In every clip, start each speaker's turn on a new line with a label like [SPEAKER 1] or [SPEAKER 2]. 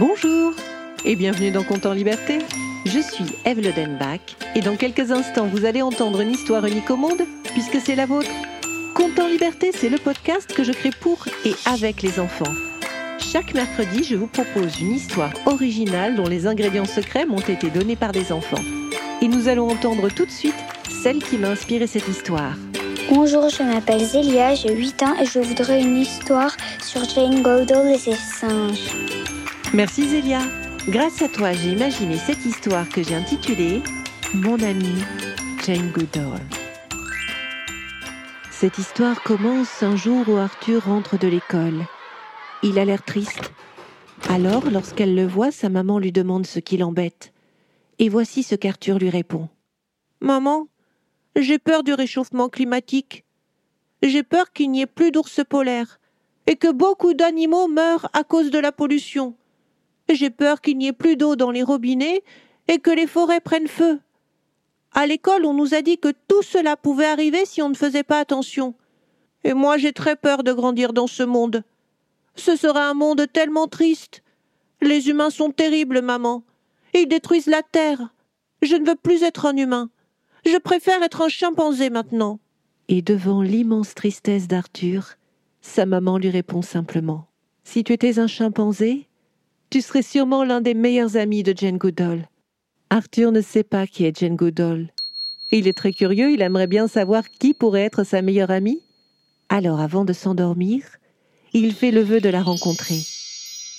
[SPEAKER 1] Bonjour et bienvenue dans Compte en Liberté. Je suis Eve Lodenbach et dans quelques instants vous allez entendre une histoire unique au monde puisque c'est la vôtre. Compte en Liberté, c'est le podcast que je crée pour et avec les enfants. Chaque mercredi, je vous propose une histoire originale dont les ingrédients secrets m'ont été donnés par des enfants. Et nous allons entendre tout de suite celle qui m'a inspiré cette histoire.
[SPEAKER 2] Bonjour, je m'appelle Zélia, j'ai 8 ans et je voudrais une histoire sur Jane Goodall et ses singes.
[SPEAKER 1] Merci Zélia. Grâce à toi, j'ai imaginé cette histoire que j'ai intitulée Mon amie Jane Goodall. Cette histoire commence un jour où Arthur rentre de l'école. Il a l'air triste. Alors, lorsqu'elle le voit, sa maman lui demande ce qui l'embête. Et voici ce qu'Arthur lui répond. Maman, j'ai peur du réchauffement climatique. J'ai peur qu'il n'y ait plus d'ours polaires et que beaucoup d'animaux meurent à cause de la pollution. J'ai peur qu'il n'y ait plus d'eau dans les robinets et que les forêts prennent feu. À l'école, on nous a dit que tout cela pouvait arriver si on ne faisait pas attention. Et moi, j'ai très peur de grandir dans ce monde. Ce sera un monde tellement triste. Les humains sont terribles, maman. Ils détruisent la terre. Je ne veux plus être un humain. Je préfère être un chimpanzé maintenant. Et devant l'immense tristesse d'Arthur, sa maman lui répond simplement Si tu étais un chimpanzé, tu serais sûrement l'un des meilleurs amis de Jane Goodall. Arthur ne sait pas qui est Jane Goodall. Il est très curieux, il aimerait bien savoir qui pourrait être sa meilleure amie. Alors, avant de s'endormir, il fait le vœu de la rencontrer.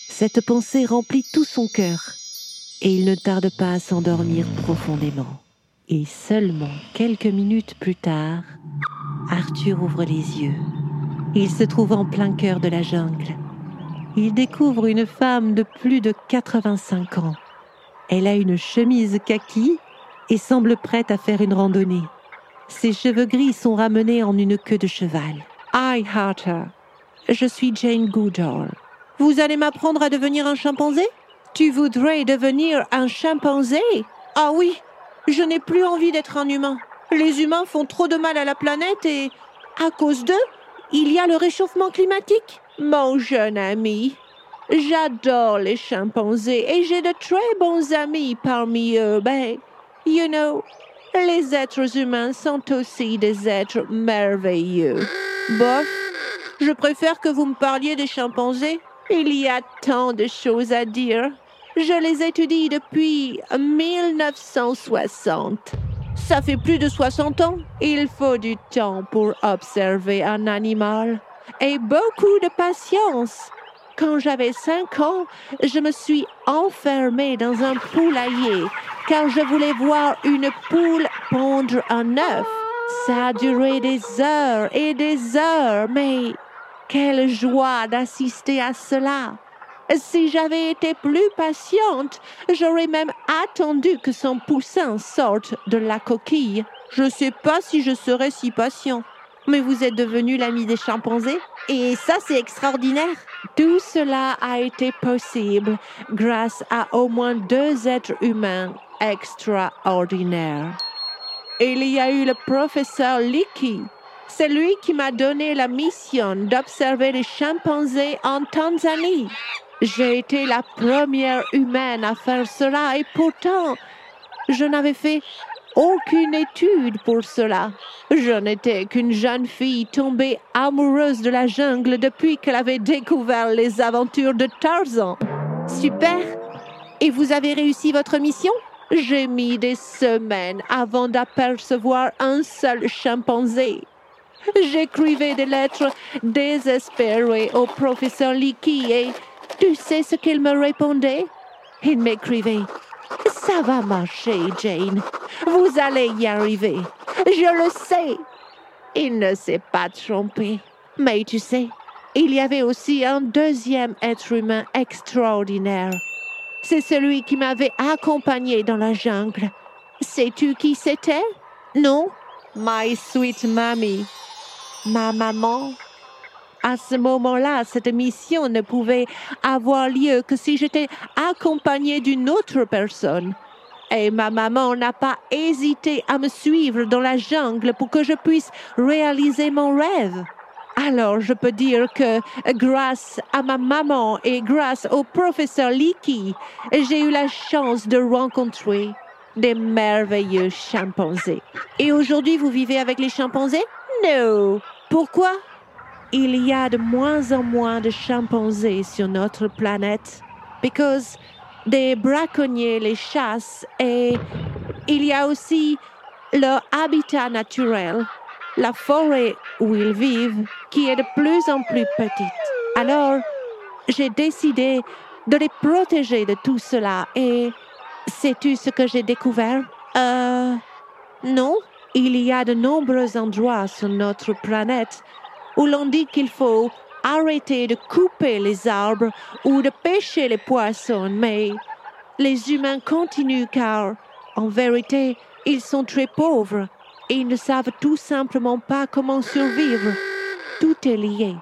[SPEAKER 1] Cette pensée remplit tout son cœur, et il ne tarde pas à s'endormir profondément. Et seulement quelques minutes plus tard, Arthur ouvre les yeux. Il se trouve en plein cœur de la jungle. Il découvre une femme de plus de 85 ans. Elle a une chemise kaki et semble prête à faire une randonnée. Ses cheveux gris sont ramenés en une queue de cheval. Hi, Arthur. Je suis Jane Goodall. Vous allez m'apprendre à devenir un chimpanzé? Tu voudrais devenir un chimpanzé? Ah oui, je n'ai plus envie d'être un humain. Les humains font trop de mal à la planète et, à cause d'eux, il y a le réchauffement climatique. Mon jeune ami, j'adore les chimpanzés et j'ai de très bons amis parmi eux. Ben, you know, les êtres humains sont aussi des êtres merveilleux. Bof, je préfère que vous me parliez des chimpanzés. Il y a tant de choses à dire. Je les étudie depuis 1960. Ça fait plus de 60 ans. Il faut du temps pour observer un animal et beaucoup de patience. Quand j'avais 5 ans, je me suis enfermée dans un poulailler car je voulais voir une poule pondre un œuf. Ça a duré des heures et des heures, mais quelle joie d'assister à cela. Si j'avais été plus patiente, j'aurais même attendu que son poussin sorte de la coquille. Je ne sais pas si je serais si patient. Mais vous êtes devenu l'ami des chimpanzés et ça c'est extraordinaire. Tout cela a été possible grâce à au moins deux êtres humains extraordinaires. Il y a eu le professeur Leakey. C'est lui qui m'a donné la mission d'observer les chimpanzés en Tanzanie. J'ai été la première humaine à faire cela et pourtant, je n'avais fait aucune étude pour cela. Je n'étais qu'une jeune fille tombée amoureuse de la jungle depuis qu'elle avait découvert les aventures de Tarzan. Super. Et vous avez réussi votre mission? J'ai mis des semaines avant d'apercevoir un seul chimpanzé. J'écrivais des lettres désespérées au professeur Leakey et tu sais ce qu'il me répondait? Il m'écrivait Ça va marcher, Jane. Vous allez y arriver. Je le sais. Il ne s'est pas trompé. Mais tu sais, il y avait aussi un deuxième être humain extraordinaire. C'est celui qui m'avait accompagné dans la jungle. Sais-tu qui c'était? Non? My sweet mommy. Ma maman. À ce moment-là, cette mission ne pouvait avoir lieu que si j'étais accompagnée d'une autre personne. Et ma maman n'a pas hésité à me suivre dans la jungle pour que je puisse réaliser mon rêve. Alors, je peux dire que grâce à ma maman et grâce au professeur Leakey, j'ai eu la chance de rencontrer des merveilleux chimpanzés. Et aujourd'hui, vous vivez avec les chimpanzés? Non. Pourquoi? Il y a de moins en moins de chimpanzés sur notre planète. Because des braconniers les chassent et il y a aussi leur habitat naturel, la forêt où ils vivent, qui est de plus en plus petite. Alors, j'ai décidé de les protéger de tout cela et sais-tu ce que j'ai découvert? Euh, non. Il y a de nombreux endroits sur notre planète où l'on dit qu'il faut arrêter de couper les arbres ou de pêcher les poissons, mais les humains continuent car, en vérité, ils sont très pauvres et ils ne savent tout simplement pas comment survivre. Tout est lié.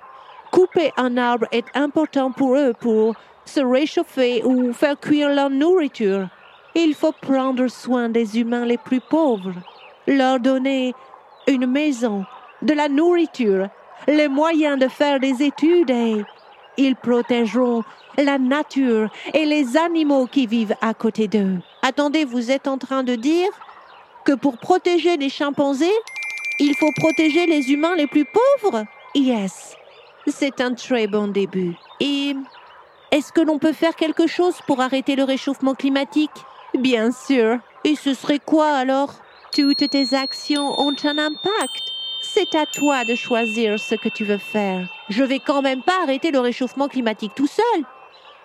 [SPEAKER 1] Couper un arbre est important pour eux pour se réchauffer ou faire cuire leur nourriture. Il faut prendre soin des humains les plus pauvres, leur donner une maison, de la nourriture, les moyens de faire des études et ils protégeront la nature et les animaux qui vivent à côté d'eux. Attendez, vous êtes en train de dire que pour protéger les chimpanzés, il faut protéger les humains les plus pauvres? Yes, c'est un très bon début. Et est-ce que l'on peut faire quelque chose pour arrêter le réchauffement climatique? Bien sûr. Et ce serait quoi alors? Toutes tes actions ont un impact. C'est à toi de choisir ce que tu veux faire. Je vais quand même pas arrêter le réchauffement climatique tout seul.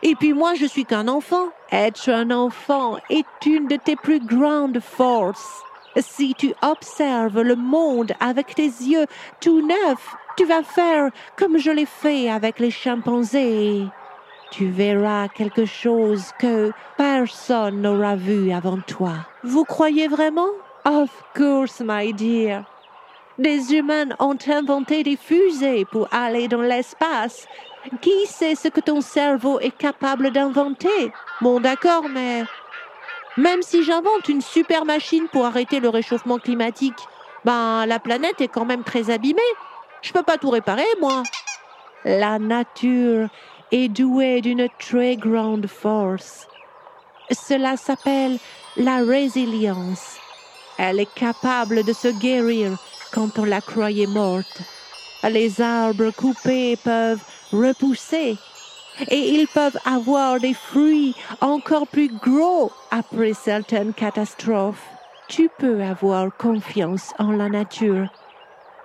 [SPEAKER 1] Et puis moi, je suis qu'un enfant. Être un enfant est une de tes plus grandes forces. Si tu observes le monde avec tes yeux tout neufs, tu vas faire comme je l'ai fait avec les chimpanzés. Tu verras quelque chose que personne n'aura vu avant toi. Vous croyez vraiment? Of course, my dear. Des humains ont inventé des fusées pour aller dans l'espace. Qui sait ce que ton cerveau est capable d'inventer? Bon, d'accord, mais même si j'invente une super machine pour arrêter le réchauffement climatique, ben la planète est quand même très abîmée. Je peux pas tout réparer, moi. La nature est douée d'une très grande force. Cela s'appelle la résilience. Elle est capable de se guérir quand on la croyait morte. Les arbres coupés peuvent repousser et ils peuvent avoir des fruits encore plus gros après certaines catastrophes. Tu peux avoir confiance en la nature.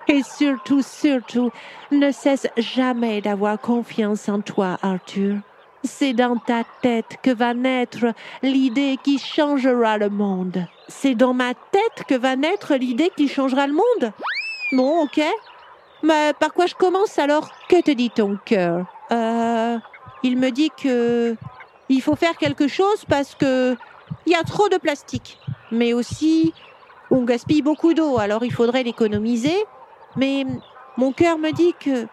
[SPEAKER 1] Et surtout, surtout, ne cesse jamais d'avoir confiance en toi, Arthur. C'est dans ta tête que va naître l'idée qui changera le monde. C'est dans ma tête que va naître l'idée qui changera le monde. Bon, ok. Mais par quoi je commence alors? Que te dit ton cœur? Euh. Il me dit que il faut faire quelque chose parce que il y a trop de plastique. Mais aussi, on gaspille beaucoup d'eau, alors il faudrait l'économiser. Mais mon cœur me dit que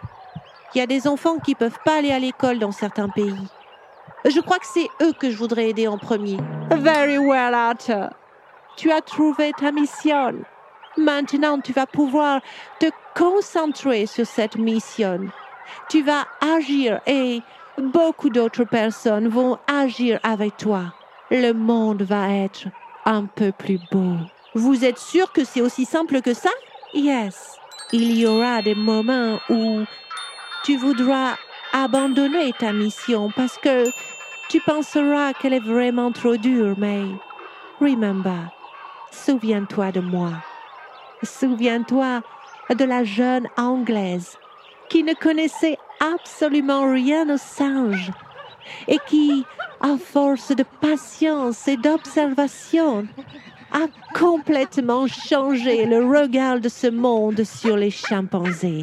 [SPEAKER 1] il y a des enfants qui peuvent pas aller à l'école dans certains pays. Je crois que c'est eux que je voudrais aider en premier. Very well, Arthur. Tu as trouvé ta mission. Maintenant, tu vas pouvoir te concentrer sur cette mission. Tu vas agir et beaucoup d'autres personnes vont agir avec toi. Le monde va être un peu plus beau. Vous êtes sûr que c'est aussi simple que ça? Yes. Il y aura des moments où tu voudras abandonner ta mission parce que tu penseras qu'elle est vraiment trop dure, mais remember, souviens-toi de moi. Souviens-toi de la jeune Anglaise qui ne connaissait absolument rien aux singes et qui, à force de patience et d'observation, a complètement changé le regard de ce monde sur les chimpanzés.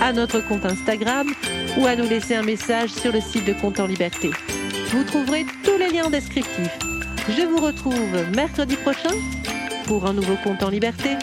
[SPEAKER 1] à notre compte Instagram ou à nous laisser un message sur le site de Compte en Liberté. Vous trouverez tous les liens descriptifs. Je vous retrouve mercredi prochain pour un nouveau Compte en Liberté.